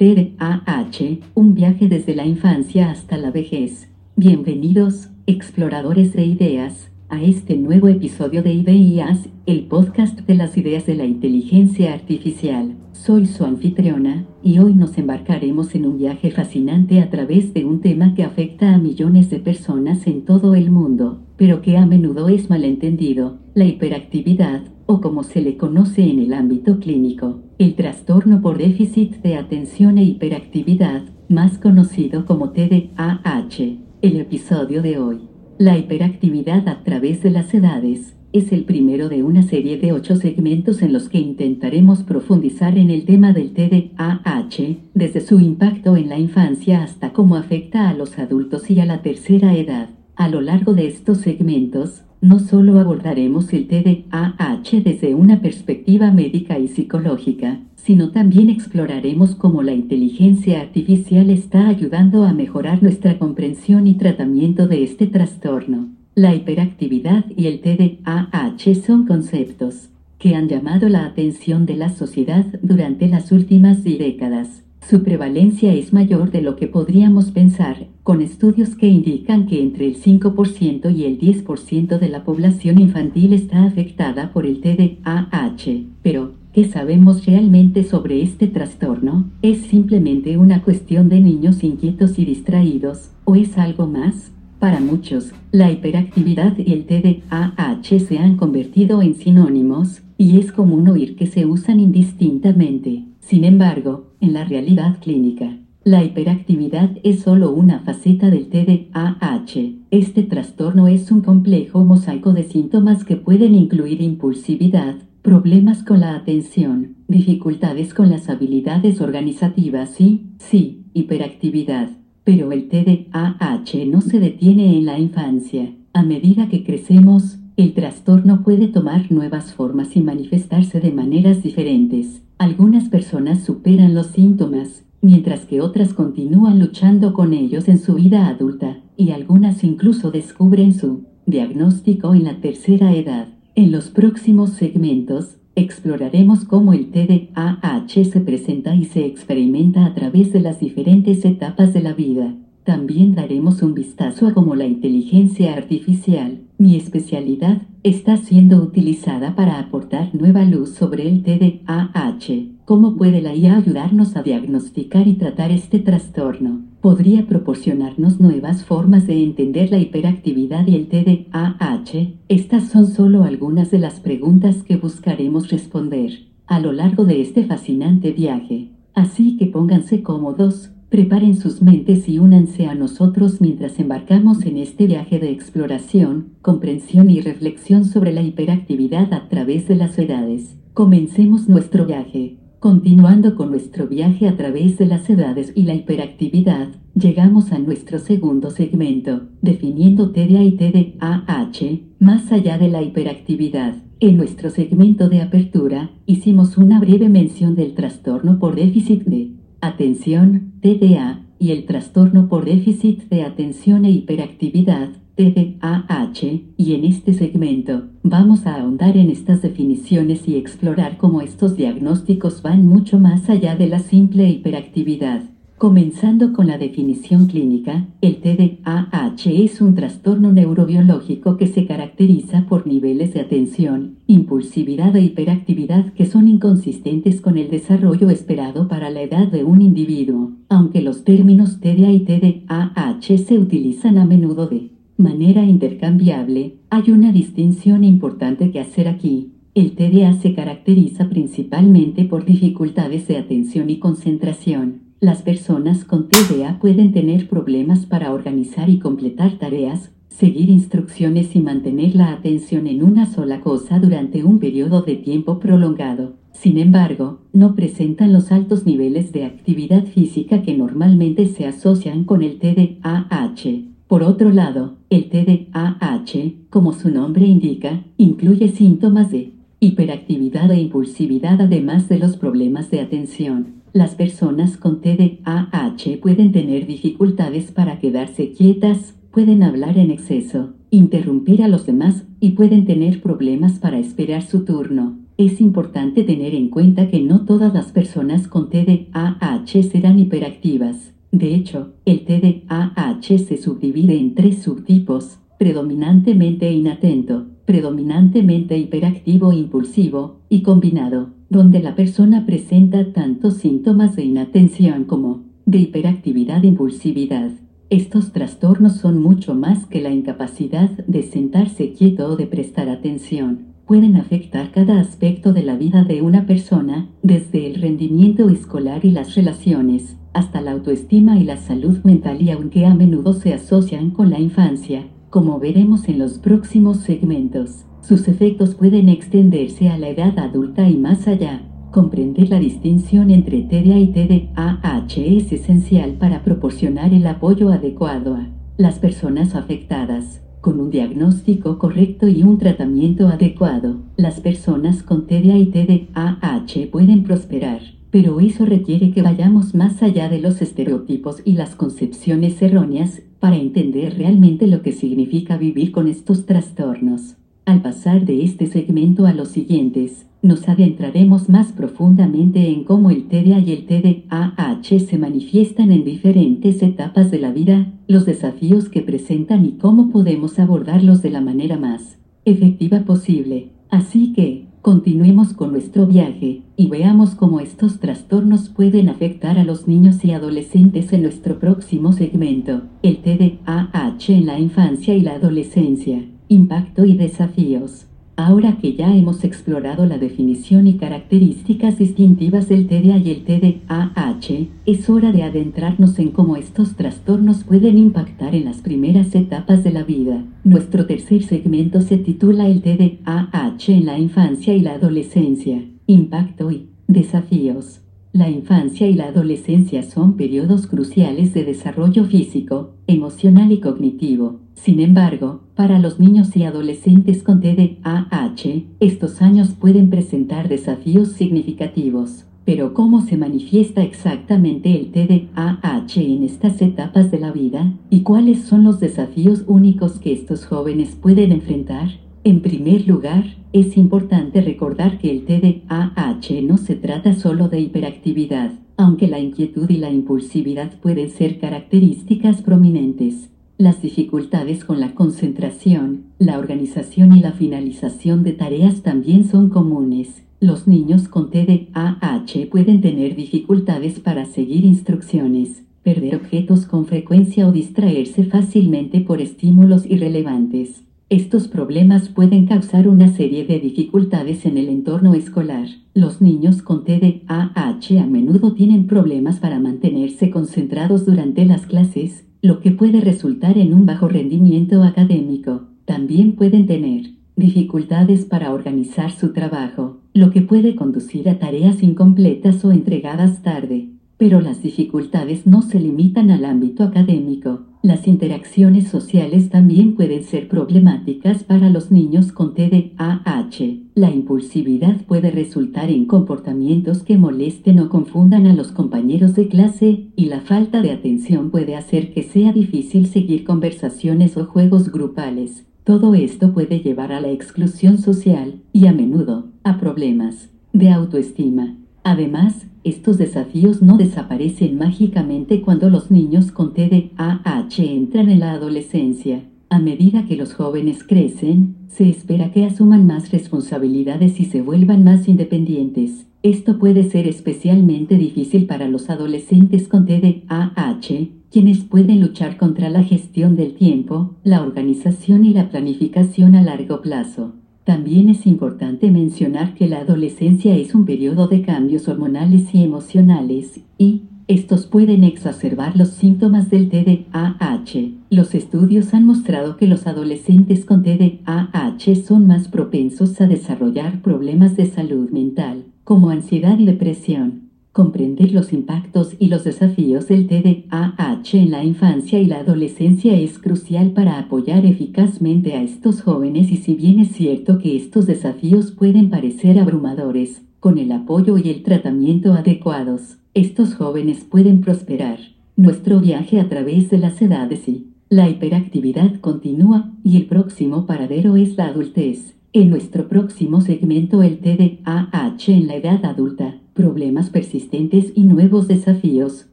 TDAH, un viaje desde la infancia hasta la vejez. Bienvenidos, exploradores de ideas, a este nuevo episodio de Ideas, el podcast de las ideas de la inteligencia artificial. Soy su anfitriona, y hoy nos embarcaremos en un viaje fascinante a través de un tema que afecta a millones de personas en todo el mundo, pero que a menudo es malentendido, la hiperactividad, o como se le conoce en el ámbito clínico, el trastorno por déficit de atención e hiperactividad, más conocido como TDAH. El episodio de hoy, la hiperactividad a través de las edades, es el primero de una serie de ocho segmentos en los que intentaremos profundizar en el tema del TDAH, desde su impacto en la infancia hasta cómo afecta a los adultos y a la tercera edad. A lo largo de estos segmentos, no solo abordaremos el TDAH desde una perspectiva médica y psicológica, sino también exploraremos cómo la inteligencia artificial está ayudando a mejorar nuestra comprensión y tratamiento de este trastorno. La hiperactividad y el TDAH son conceptos que han llamado la atención de la sociedad durante las últimas décadas. Su prevalencia es mayor de lo que podríamos pensar, con estudios que indican que entre el 5% y el 10% de la población infantil está afectada por el TDAH. Pero, ¿qué sabemos realmente sobre este trastorno? ¿Es simplemente una cuestión de niños inquietos y distraídos, o es algo más? Para muchos, la hiperactividad y el TDAH se han convertido en sinónimos, y es común oír que se usan indistintamente. Sin embargo, en la realidad clínica, la hiperactividad es solo una faceta del TDAH. Este trastorno es un complejo mosaico de síntomas que pueden incluir impulsividad, problemas con la atención, dificultades con las habilidades organizativas y, sí, hiperactividad. Pero el TDAH no se detiene en la infancia. A medida que crecemos, el trastorno puede tomar nuevas formas y manifestarse de maneras diferentes. Algunas personas superan los síntomas, mientras que otras continúan luchando con ellos en su vida adulta, y algunas incluso descubren su diagnóstico en la tercera edad. En los próximos segmentos, Exploraremos cómo el TDAH se presenta y se experimenta a través de las diferentes etapas de la vida. También daremos un vistazo a cómo la inteligencia artificial, mi especialidad, está siendo utilizada para aportar nueva luz sobre el TDAH. ¿Cómo puede la IA ayudarnos a diagnosticar y tratar este trastorno? Podría proporcionarnos nuevas formas de entender la hiperactividad y el TDAH. Estas son solo algunas de las preguntas que buscaremos responder a lo largo de este fascinante viaje. Así que pónganse cómodos, preparen sus mentes y únanse a nosotros mientras embarcamos en este viaje de exploración, comprensión y reflexión sobre la hiperactividad a través de las edades. Comencemos nuestro viaje. Continuando con nuestro viaje a través de las edades y la hiperactividad, llegamos a nuestro segundo segmento, definiendo TDA y TDAH, más allá de la hiperactividad. En nuestro segmento de apertura, hicimos una breve mención del trastorno por déficit de atención, TDA, y el trastorno por déficit de atención e hiperactividad, TDAH, y en este segmento, vamos a ahondar en estas definiciones y explorar cómo estos diagnósticos van mucho más allá de la simple hiperactividad. Comenzando con la definición clínica, el TDAH es un trastorno neurobiológico que se caracteriza por niveles de atención, impulsividad e hiperactividad que son inconsistentes con el desarrollo esperado para la edad de un individuo, aunque los términos TDA y TDAH se utilizan a menudo de manera intercambiable, hay una distinción importante que hacer aquí. El TDA se caracteriza principalmente por dificultades de atención y concentración. Las personas con TDA pueden tener problemas para organizar y completar tareas, seguir instrucciones y mantener la atención en una sola cosa durante un periodo de tiempo prolongado. Sin embargo, no presentan los altos niveles de actividad física que normalmente se asocian con el TDAH. Por otro lado, el TDAH, como su nombre indica, incluye síntomas de hiperactividad e impulsividad además de los problemas de atención. Las personas con TDAH pueden tener dificultades para quedarse quietas, pueden hablar en exceso, interrumpir a los demás y pueden tener problemas para esperar su turno. Es importante tener en cuenta que no todas las personas con TDAH serán hiperactivas. De hecho, el TDAH se subdivide en tres subtipos, predominantemente inatento, predominantemente hiperactivo e impulsivo, y combinado, donde la persona presenta tantos síntomas de inatención como de hiperactividad e impulsividad. Estos trastornos son mucho más que la incapacidad de sentarse quieto o de prestar atención. Pueden afectar cada aspecto de la vida de una persona, desde el rendimiento escolar y las relaciones, hasta la autoestima y la salud mental y aunque a menudo se asocian con la infancia, como veremos en los próximos segmentos, sus efectos pueden extenderse a la edad adulta y más allá. Comprender la distinción entre TDA y TDAH es esencial para proporcionar el apoyo adecuado a las personas afectadas. Con un diagnóstico correcto y un tratamiento adecuado, las personas con TDA y TDAH pueden prosperar, pero eso requiere que vayamos más allá de los estereotipos y las concepciones erróneas para entender realmente lo que significa vivir con estos trastornos. Al pasar de este segmento a los siguientes, nos adentraremos más profundamente en cómo el TDA y el TDAH se manifiestan en diferentes etapas de la vida, los desafíos que presentan y cómo podemos abordarlos de la manera más efectiva posible. Así que, continuemos con nuestro viaje y veamos cómo estos trastornos pueden afectar a los niños y adolescentes en nuestro próximo segmento, el TDAH en la infancia y la adolescencia, impacto y desafíos. Ahora que ya hemos explorado la definición y características distintivas del TDA y el TDAH, es hora de adentrarnos en cómo estos trastornos pueden impactar en las primeras etapas de la vida. Nuestro tercer segmento se titula el TDAH en la infancia y la adolescencia, impacto y desafíos. La infancia y la adolescencia son periodos cruciales de desarrollo físico, emocional y cognitivo. Sin embargo, para los niños y adolescentes con TDAH, estos años pueden presentar desafíos significativos. Pero ¿cómo se manifiesta exactamente el TDAH en estas etapas de la vida? ¿Y cuáles son los desafíos únicos que estos jóvenes pueden enfrentar? En primer lugar, es importante recordar que el TDAH no se trata solo de hiperactividad, aunque la inquietud y la impulsividad pueden ser características prominentes. Las dificultades con la concentración, la organización y la finalización de tareas también son comunes. Los niños con TDAH pueden tener dificultades para seguir instrucciones, perder objetos con frecuencia o distraerse fácilmente por estímulos irrelevantes. Estos problemas pueden causar una serie de dificultades en el entorno escolar. Los niños con TDAH a menudo tienen problemas para mantenerse concentrados durante las clases, lo que puede resultar en un bajo rendimiento académico. También pueden tener dificultades para organizar su trabajo, lo que puede conducir a tareas incompletas o entregadas tarde. Pero las dificultades no se limitan al ámbito académico. Las interacciones sociales también pueden ser problemáticas para los niños con TDAH. La impulsividad puede resultar en comportamientos que molesten o confundan a los compañeros de clase, y la falta de atención puede hacer que sea difícil seguir conversaciones o juegos grupales. Todo esto puede llevar a la exclusión social y a menudo a problemas de autoestima. Además, estos desafíos no desaparecen mágicamente cuando los niños con TDAH entran en la adolescencia. A medida que los jóvenes crecen, se espera que asuman más responsabilidades y se vuelvan más independientes. Esto puede ser especialmente difícil para los adolescentes con TDAH, quienes pueden luchar contra la gestión del tiempo, la organización y la planificación a largo plazo. También es importante mencionar que la adolescencia es un periodo de cambios hormonales y emocionales, y estos pueden exacerbar los síntomas del TDAH. Los estudios han mostrado que los adolescentes con TDAH son más propensos a desarrollar problemas de salud mental, como ansiedad y depresión. Comprender los impactos y los desafíos del TDAH en la infancia y la adolescencia es crucial para apoyar eficazmente a estos jóvenes y si bien es cierto que estos desafíos pueden parecer abrumadores, con el apoyo y el tratamiento adecuados, estos jóvenes pueden prosperar. Nuestro viaje a través de las edades y la hiperactividad continúa y el próximo paradero es la adultez. En nuestro próximo segmento el TDAH en la edad adulta, problemas persistentes y nuevos desafíos,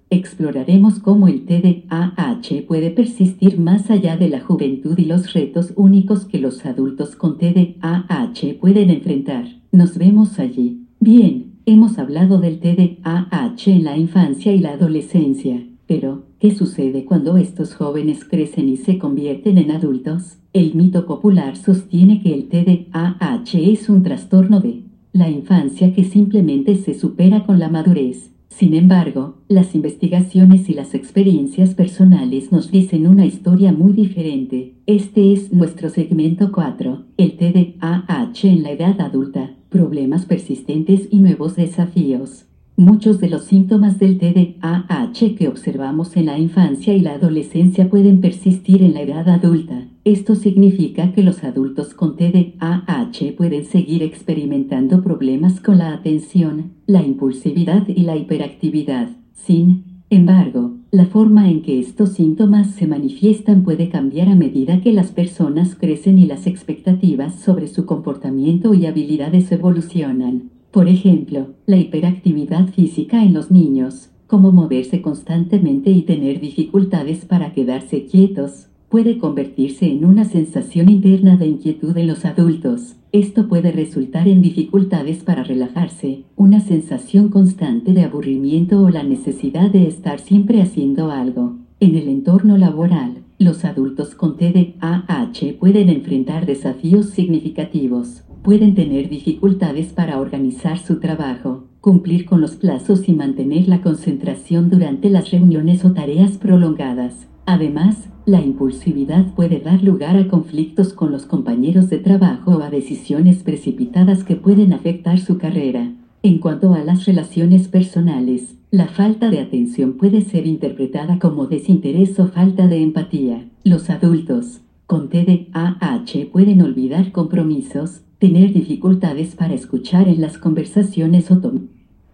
exploraremos cómo el TDAH puede persistir más allá de la juventud y los retos únicos que los adultos con TDAH pueden enfrentar. Nos vemos allí. Bien, hemos hablado del TDAH en la infancia y la adolescencia, pero, ¿qué sucede cuando estos jóvenes crecen y se convierten en adultos? El mito popular sostiene que el TDAH es un trastorno de la infancia que simplemente se supera con la madurez. Sin embargo, las investigaciones y las experiencias personales nos dicen una historia muy diferente. Este es nuestro segmento 4, el TDAH en la edad adulta, problemas persistentes y nuevos desafíos. Muchos de los síntomas del TDAH que observamos en la infancia y la adolescencia pueden persistir en la edad adulta. Esto significa que los adultos con TDAH pueden seguir experimentando problemas con la atención, la impulsividad y la hiperactividad. Sin embargo, la forma en que estos síntomas se manifiestan puede cambiar a medida que las personas crecen y las expectativas sobre su comportamiento y habilidades evolucionan. Por ejemplo, la hiperactividad física en los niños, como moverse constantemente y tener dificultades para quedarse quietos, puede convertirse en una sensación interna de inquietud en los adultos. Esto puede resultar en dificultades para relajarse, una sensación constante de aburrimiento o la necesidad de estar siempre haciendo algo. En el entorno laboral, los adultos con TDAH pueden enfrentar desafíos significativos pueden tener dificultades para organizar su trabajo, cumplir con los plazos y mantener la concentración durante las reuniones o tareas prolongadas. Además, la impulsividad puede dar lugar a conflictos con los compañeros de trabajo o a decisiones precipitadas que pueden afectar su carrera. En cuanto a las relaciones personales, la falta de atención puede ser interpretada como desinterés o falta de empatía. Los adultos con TDAH pueden olvidar compromisos, tener dificultades para escuchar en las conversaciones o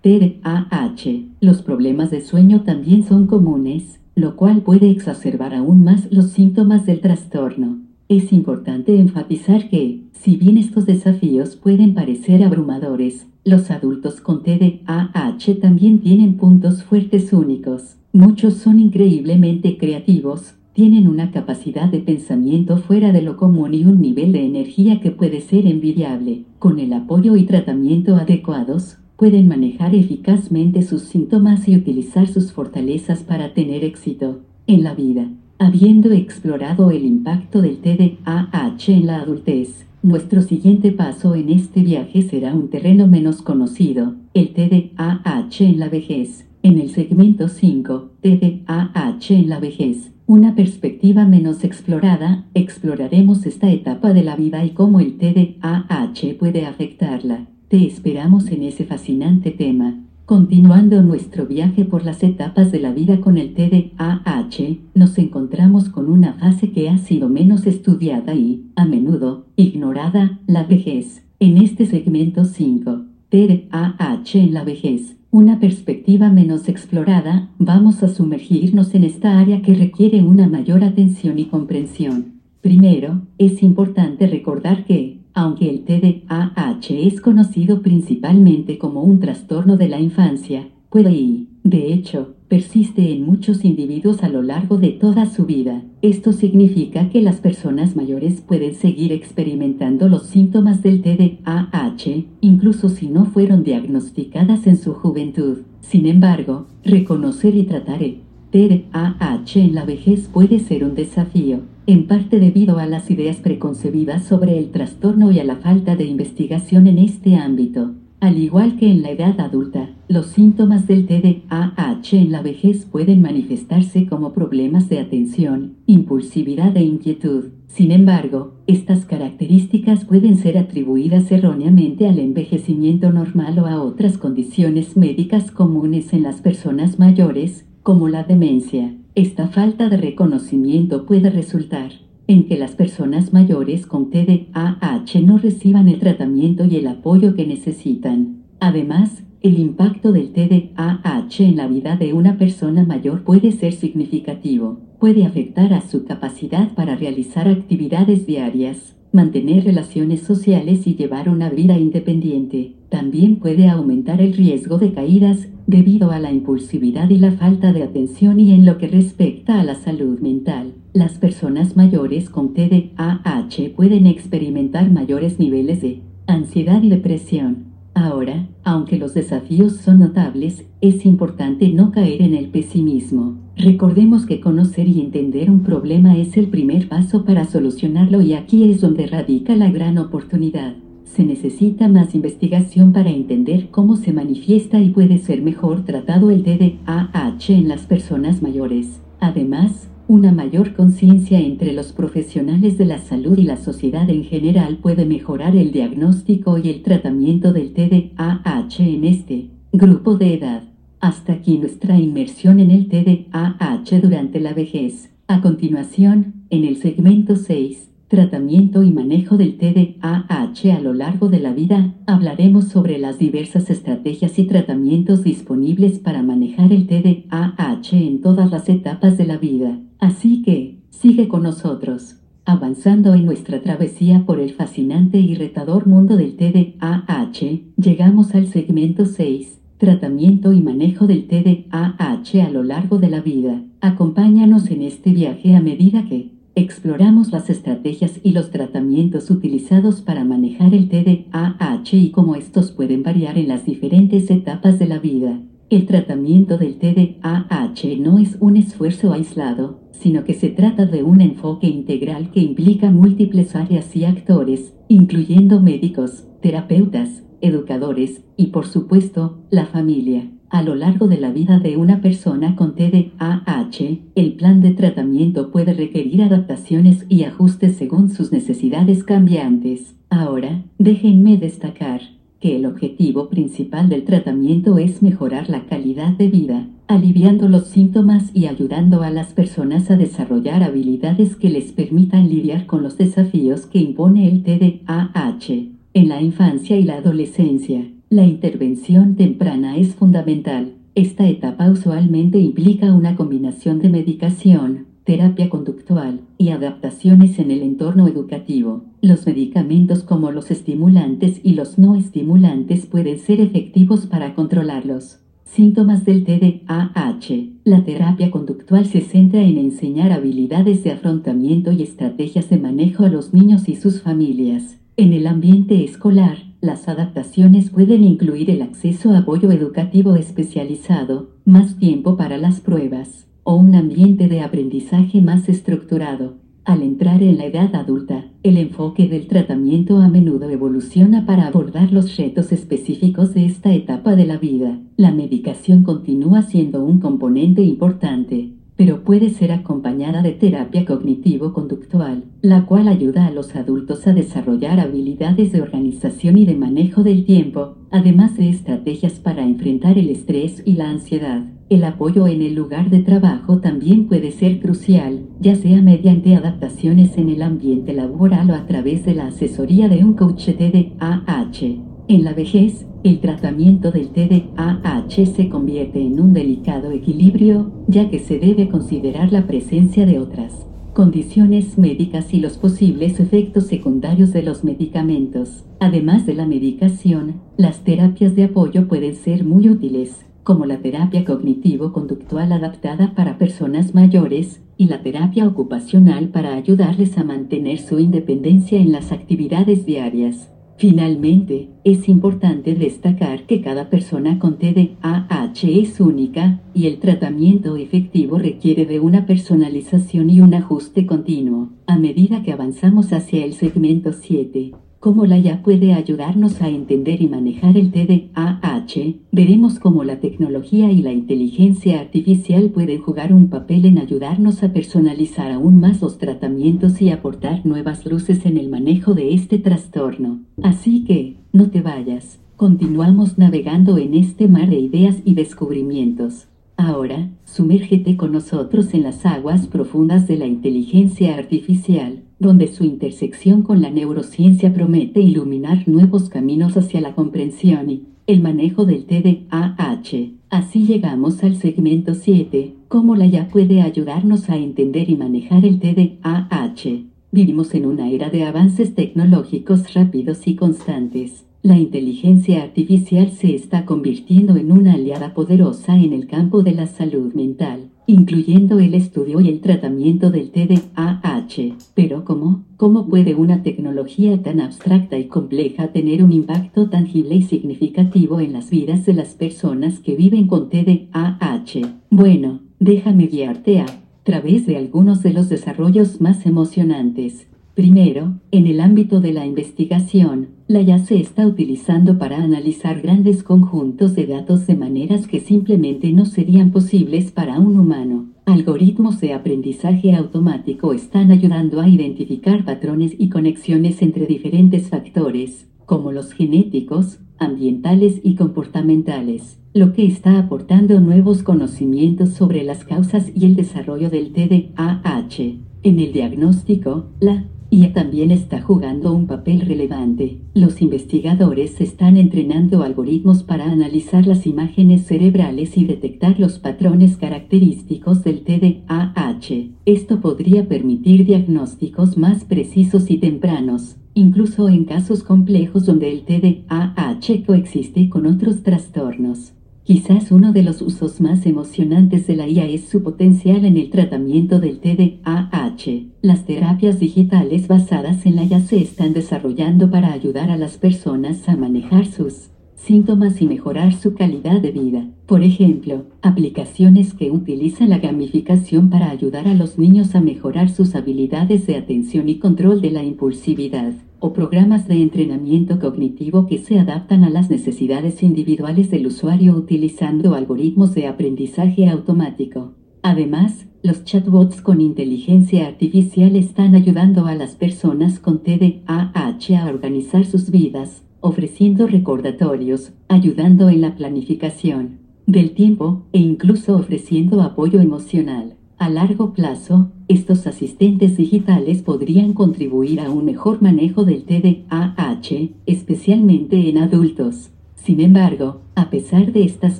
TDAH. Los problemas de sueño también son comunes, lo cual puede exacerbar aún más los síntomas del trastorno. Es importante enfatizar que, si bien estos desafíos pueden parecer abrumadores, los adultos con TDAH también tienen puntos fuertes únicos. Muchos son increíblemente creativos, tienen una capacidad de pensamiento fuera de lo común y un nivel de energía que puede ser envidiable. Con el apoyo y tratamiento adecuados, pueden manejar eficazmente sus síntomas y utilizar sus fortalezas para tener éxito en la vida. Habiendo explorado el impacto del TDAH en la adultez, nuestro siguiente paso en este viaje será un terreno menos conocido, el TDAH en la vejez. En el segmento 5, TDAH en la vejez, una perspectiva menos explorada, exploraremos esta etapa de la vida y cómo el TDAH puede afectarla. Te esperamos en ese fascinante tema. Continuando nuestro viaje por las etapas de la vida con el TDAH, nos encontramos con una fase que ha sido menos estudiada y, a menudo, ignorada, la vejez. En este segmento 5, TDAH en la vejez, una perspectiva menos explorada, vamos a sumergirnos en esta área que requiere una mayor atención y comprensión. Primero, es importante recordar que, aunque el TDAH es conocido principalmente como un trastorno de la infancia, puede y, de hecho, persiste en muchos individuos a lo largo de toda su vida. Esto significa que las personas mayores pueden seguir experimentando los síntomas del TDAH, incluso si no fueron diagnosticadas en su juventud. Sin embargo, reconocer y tratar el TDAH en la vejez puede ser un desafío, en parte debido a las ideas preconcebidas sobre el trastorno y a la falta de investigación en este ámbito. Al igual que en la edad adulta, los síntomas del TDAH en la vejez pueden manifestarse como problemas de atención, impulsividad e inquietud. Sin embargo, estas características pueden ser atribuidas erróneamente al envejecimiento normal o a otras condiciones médicas comunes en las personas mayores, como la demencia. Esta falta de reconocimiento puede resultar en que las personas mayores con TDAH no reciban el tratamiento y el apoyo que necesitan. Además, el impacto del TDAH en la vida de una persona mayor puede ser significativo. Puede afectar a su capacidad para realizar actividades diarias, mantener relaciones sociales y llevar una vida independiente. También puede aumentar el riesgo de caídas, debido a la impulsividad y la falta de atención y en lo que respecta a la salud mental. Las personas mayores con TDAH pueden experimentar mayores niveles de ansiedad y depresión. Ahora, aunque los desafíos son notables, es importante no caer en el pesimismo. Recordemos que conocer y entender un problema es el primer paso para solucionarlo y aquí es donde radica la gran oportunidad. Se necesita más investigación para entender cómo se manifiesta y puede ser mejor tratado el DDAH en las personas mayores. Además, una mayor conciencia entre los profesionales de la salud y la sociedad en general puede mejorar el diagnóstico y el tratamiento del TDAH en este grupo de edad. Hasta aquí nuestra inmersión en el TDAH durante la vejez. A continuación, en el segmento 6, Tratamiento y manejo del TDAH a lo largo de la vida, hablaremos sobre las diversas estrategias y tratamientos disponibles para manejar el TDAH en todas las etapas de la vida. Así que, sigue con nosotros. Avanzando en nuestra travesía por el fascinante y retador mundo del TDAH, llegamos al segmento 6, tratamiento y manejo del TDAH a lo largo de la vida. Acompáñanos en este viaje a medida que exploramos las estrategias y los tratamientos utilizados para manejar el TDAH y cómo estos pueden variar en las diferentes etapas de la vida. El tratamiento del TDAH no es un esfuerzo aislado, sino que se trata de un enfoque integral que implica múltiples áreas y actores, incluyendo médicos, terapeutas, educadores y por supuesto, la familia. A lo largo de la vida de una persona con TDAH, el plan de tratamiento puede requerir adaptaciones y ajustes según sus necesidades cambiantes. Ahora, déjenme destacar que el objetivo principal del tratamiento es mejorar la calidad de vida, aliviando los síntomas y ayudando a las personas a desarrollar habilidades que les permitan lidiar con los desafíos que impone el TDAH. En la infancia y la adolescencia, la intervención temprana es fundamental. Esta etapa usualmente implica una combinación de medicación, terapia conductual y adaptaciones en el entorno educativo. Los medicamentos como los estimulantes y los no estimulantes pueden ser efectivos para controlarlos. Síntomas del TDAH. La terapia conductual se centra en enseñar habilidades de afrontamiento y estrategias de manejo a los niños y sus familias. En el ambiente escolar, las adaptaciones pueden incluir el acceso a apoyo educativo especializado, más tiempo para las pruebas, o un ambiente de aprendizaje más estructurado. Al entrar en la edad adulta, el enfoque del tratamiento a menudo evoluciona para abordar los retos específicos de esta etapa de la vida. La medicación continúa siendo un componente importante, pero puede ser acompañada de terapia cognitivo-conductual, la cual ayuda a los adultos a desarrollar habilidades de organización y de manejo del tiempo, además de estrategias para enfrentar el estrés y la ansiedad. El apoyo en el lugar de trabajo también puede ser crucial, ya sea mediante adaptaciones en el ambiente laboral o a través de la asesoría de un coach TDAH. En la vejez, el tratamiento del TDAH se convierte en un delicado equilibrio, ya que se debe considerar la presencia de otras condiciones médicas y los posibles efectos secundarios de los medicamentos. Además de la medicación, las terapias de apoyo pueden ser muy útiles, como la terapia cognitivo-conductual adaptada para personas mayores y la terapia ocupacional para ayudarles a mantener su independencia en las actividades diarias. Finalmente, es importante destacar que cada persona con TDAH es única, y el tratamiento efectivo requiere de una personalización y un ajuste continuo. A medida que avanzamos hacia el segmento 7, cómo la ya puede ayudarnos a entender y manejar el TDAH, veremos cómo la tecnología y la inteligencia artificial pueden jugar un papel en ayudarnos a personalizar aún más los tratamientos y aportar nuevas luces en el manejo de este trastorno. Así que, no te vayas, continuamos navegando en este mar de ideas y descubrimientos. Ahora, sumérgete con nosotros en las aguas profundas de la inteligencia artificial donde su intersección con la neurociencia promete iluminar nuevos caminos hacia la comprensión y el manejo del TDAH. Así llegamos al segmento 7, cómo la ya puede ayudarnos a entender y manejar el TDAH. Vivimos en una era de avances tecnológicos rápidos y constantes. La inteligencia artificial se está convirtiendo en una aliada poderosa en el campo de la salud mental, incluyendo el estudio y el tratamiento del TDAH. Pero ¿cómo? ¿Cómo puede una tecnología tan abstracta y compleja tener un impacto tangible y significativo en las vidas de las personas que viven con TDAH? Bueno, déjame guiarte a través de algunos de los desarrollos más emocionantes. Primero, en el ámbito de la investigación, la IA se está utilizando para analizar grandes conjuntos de datos de maneras que simplemente no serían posibles para un humano. Algoritmos de aprendizaje automático están ayudando a identificar patrones y conexiones entre diferentes factores, como los genéticos, ambientales y comportamentales lo que está aportando nuevos conocimientos sobre las causas y el desarrollo del TDAH. En el diagnóstico, la IA también está jugando un papel relevante. Los investigadores están entrenando algoritmos para analizar las imágenes cerebrales y detectar los patrones característicos del TDAH. Esto podría permitir diagnósticos más precisos y tempranos, incluso en casos complejos donde el TDAH coexiste con otros trastornos. Quizás uno de los usos más emocionantes de la IA es su potencial en el tratamiento del TDAH. Las terapias digitales basadas en la IA se están desarrollando para ayudar a las personas a manejar sus síntomas y mejorar su calidad de vida. Por ejemplo, aplicaciones que utilizan la gamificación para ayudar a los niños a mejorar sus habilidades de atención y control de la impulsividad o programas de entrenamiento cognitivo que se adaptan a las necesidades individuales del usuario utilizando algoritmos de aprendizaje automático. Además, los chatbots con inteligencia artificial están ayudando a las personas con TDAH a organizar sus vidas, ofreciendo recordatorios, ayudando en la planificación del tiempo e incluso ofreciendo apoyo emocional. A largo plazo, estos asistentes digitales podrían contribuir a un mejor manejo del TDAH, especialmente en adultos. Sin embargo, a pesar de estas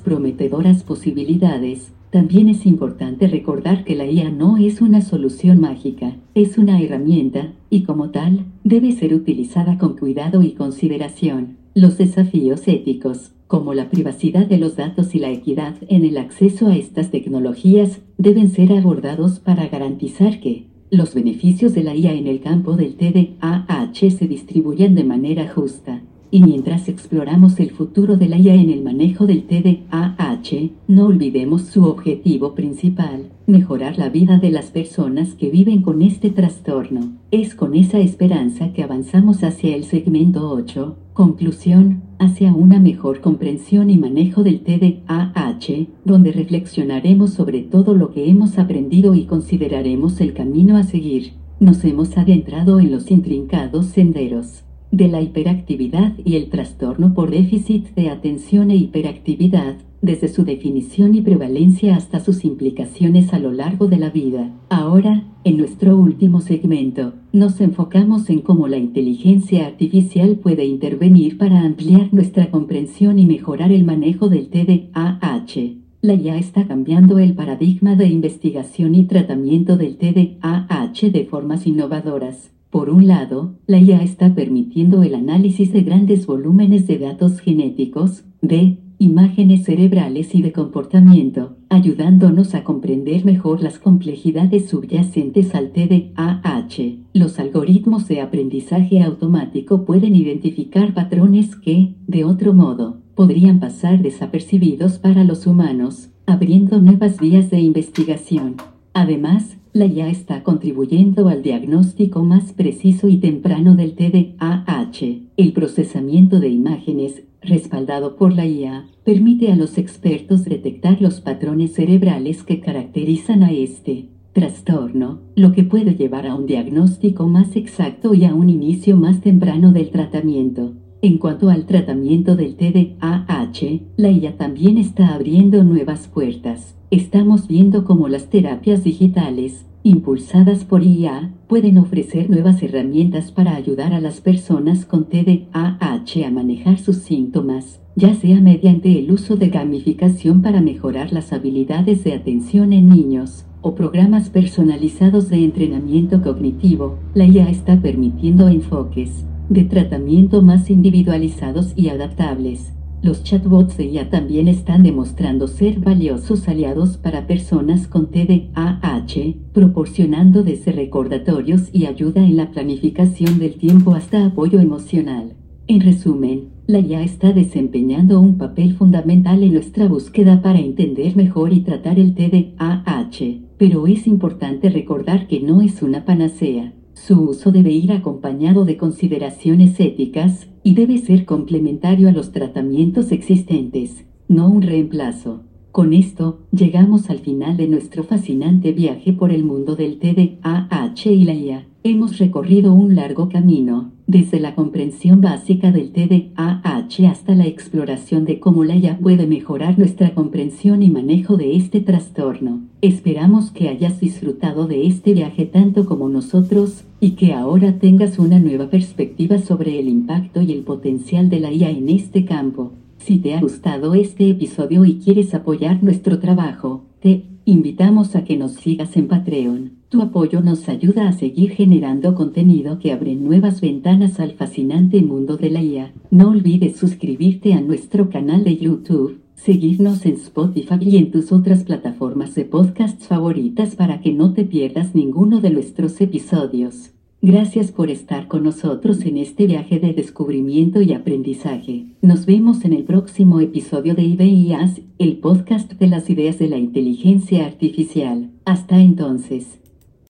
prometedoras posibilidades, también es importante recordar que la IA no es una solución mágica, es una herramienta, y como tal, debe ser utilizada con cuidado y consideración. Los desafíos éticos, como la privacidad de los datos y la equidad en el acceso a estas tecnologías, deben ser abordados para garantizar que los beneficios de la IA en el campo del TDAH se distribuyan de manera justa. Y mientras exploramos el futuro de la IA en el manejo del TDAH, no olvidemos su objetivo principal, mejorar la vida de las personas que viven con este trastorno. Es con esa esperanza que avanzamos hacia el segmento 8, conclusión, hacia una mejor comprensión y manejo del TDAH, donde reflexionaremos sobre todo lo que hemos aprendido y consideraremos el camino a seguir. Nos hemos adentrado en los intrincados senderos de la hiperactividad y el trastorno por déficit de atención e hiperactividad, desde su definición y prevalencia hasta sus implicaciones a lo largo de la vida. Ahora, en nuestro último segmento, nos enfocamos en cómo la inteligencia artificial puede intervenir para ampliar nuestra comprensión y mejorar el manejo del TDAH. La IA está cambiando el paradigma de investigación y tratamiento del TDAH de formas innovadoras. Por un lado, la IA está permitiendo el análisis de grandes volúmenes de datos genéticos, de imágenes cerebrales y de comportamiento, ayudándonos a comprender mejor las complejidades subyacentes al TDAH. Los algoritmos de aprendizaje automático pueden identificar patrones que, de otro modo, podrían pasar desapercibidos para los humanos, abriendo nuevas vías de investigación. Además, la IA está contribuyendo al diagnóstico más preciso y temprano del TDAH. El procesamiento de imágenes, respaldado por la IA, permite a los expertos detectar los patrones cerebrales que caracterizan a este trastorno, lo que puede llevar a un diagnóstico más exacto y a un inicio más temprano del tratamiento. En cuanto al tratamiento del TDAH, la IA también está abriendo nuevas puertas. Estamos viendo cómo las terapias digitales, impulsadas por IA, pueden ofrecer nuevas herramientas para ayudar a las personas con TDAH a manejar sus síntomas, ya sea mediante el uso de gamificación para mejorar las habilidades de atención en niños, o programas personalizados de entrenamiento cognitivo, la IA está permitiendo enfoques de tratamiento más individualizados y adaptables. Los chatbots de IA también están demostrando ser valiosos aliados para personas con TDAH, proporcionando desde recordatorios y ayuda en la planificación del tiempo hasta apoyo emocional. En resumen, la IA está desempeñando un papel fundamental en nuestra búsqueda para entender mejor y tratar el TDAH, pero es importante recordar que no es una panacea. Su uso debe ir acompañado de consideraciones éticas, y debe ser complementario a los tratamientos existentes, no un reemplazo. Con esto, llegamos al final de nuestro fascinante viaje por el mundo del TDAH y la IA. Hemos recorrido un largo camino, desde la comprensión básica del TDAH hasta la exploración de cómo la IA puede mejorar nuestra comprensión y manejo de este trastorno. Esperamos que hayas disfrutado de este viaje tanto como nosotros, y que ahora tengas una nueva perspectiva sobre el impacto y el potencial de la IA en este campo. Si te ha gustado este episodio y quieres apoyar nuestro trabajo, te invitamos a que nos sigas en Patreon. Tu apoyo nos ayuda a seguir generando contenido que abre nuevas ventanas al fascinante mundo de la IA. No olvides suscribirte a nuestro canal de YouTube, seguirnos en Spotify y en tus otras plataformas de podcasts favoritas para que no te pierdas ninguno de nuestros episodios. Gracias por estar con nosotros en este viaje de descubrimiento y aprendizaje. Nos vemos en el próximo episodio de IBIAS, el podcast de las ideas de la inteligencia artificial. Hasta entonces.